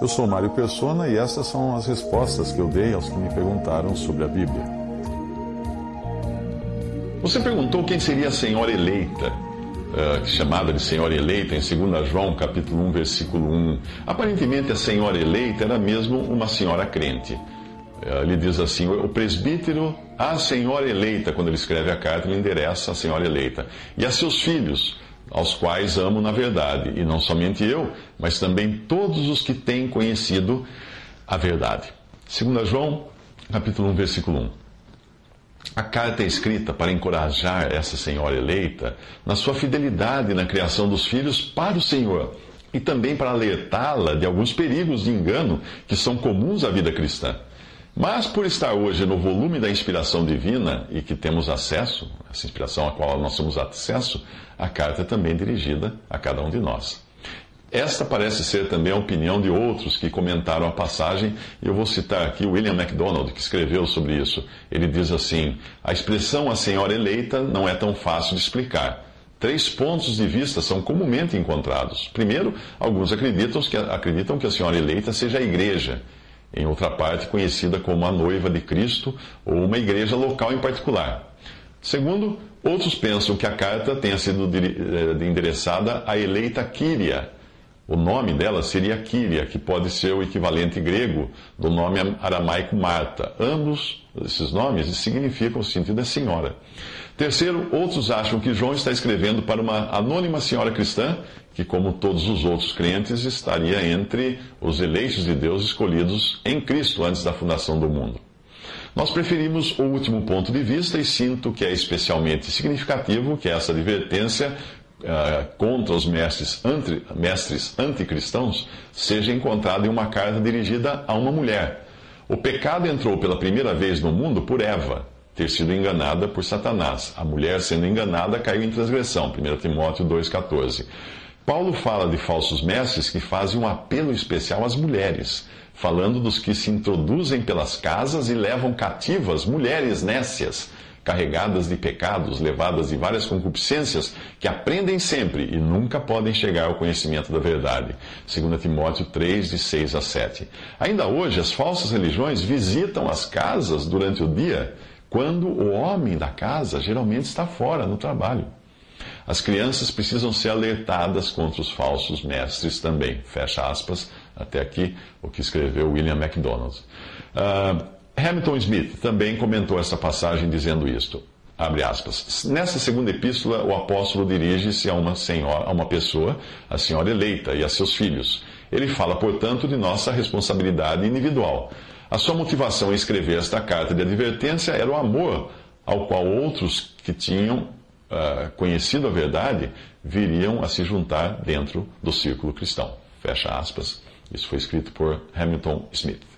Eu sou Mário Persona e essas são as respostas que eu dei aos que me perguntaram sobre a Bíblia. Você perguntou quem seria a senhora eleita, uh, chamada de senhora eleita em 2 João capítulo 1, versículo 1. Aparentemente a senhora eleita era mesmo uma senhora crente. Uh, ele diz assim: o presbítero, a senhora eleita, quando ele escreve a carta, ele endereça a senhora eleita. E a seus filhos, aos quais amo na verdade, e não somente eu, mas também todos os que têm conhecido a verdade. 2 João, capítulo 1, versículo 1. A carta é escrita para encorajar essa senhora eleita na sua fidelidade na criação dos filhos para o Senhor e também para alertá-la de alguns perigos de engano que são comuns à vida cristã. Mas por estar hoje no volume da inspiração divina e que temos acesso, essa inspiração a qual nós temos acesso, a carta é também dirigida a cada um de nós. Esta parece ser também a opinião de outros que comentaram a passagem, e eu vou citar aqui William MacDonald, que escreveu sobre isso. Ele diz assim: A expressão a senhora eleita não é tão fácil de explicar. Três pontos de vista são comumente encontrados. Primeiro, alguns acreditam que, acreditam que a senhora eleita seja a igreja, em outra parte conhecida como a noiva de Cristo ou uma igreja local em particular. Segundo, outros pensam que a carta tenha sido eh, endereçada à eleita Quíria o nome dela seria Kíria, que pode ser o equivalente grego do nome aramaico Marta. Ambos esses nomes significam o sentido da senhora. Terceiro, outros acham que João está escrevendo para uma anônima senhora cristã, que, como todos os outros crentes, estaria entre os eleitos de Deus escolhidos em Cristo antes da fundação do mundo. Nós preferimos o último ponto de vista e sinto que é especialmente significativo que essa advertência uh, contra os mestres, anti, mestres anticristãos seja encontrada em uma carta dirigida a uma mulher. O pecado entrou pela primeira vez no mundo por Eva, ter sido enganada por Satanás. A mulher sendo enganada caiu em transgressão. 1 Timóteo 2,14. Paulo fala de falsos mestres que fazem um apelo especial às mulheres, falando dos que se introduzem pelas casas e levam cativas mulheres nécias carregadas de pecados, levadas de várias concupiscências, que aprendem sempre e nunca podem chegar ao conhecimento da verdade. 2 Timóteo 3, de 6 a 7. Ainda hoje, as falsas religiões visitam as casas durante o dia, quando o homem da casa geralmente está fora, no trabalho. As crianças precisam ser alertadas contra os falsos mestres também. Fecha aspas, até aqui o que escreveu William MacDonald. Uh, Hamilton Smith também comentou essa passagem dizendo isto. Abre aspas. Nessa segunda epístola, o apóstolo dirige-se a uma senhora, a uma pessoa, a senhora eleita e a seus filhos. Ele fala, portanto, de nossa responsabilidade individual. A sua motivação em escrever esta carta de advertência era o amor ao qual outros que tinham uh, conhecido a verdade viriam a se juntar dentro do círculo cristão. Fecha aspas. Isso foi escrito por Hamilton Smith.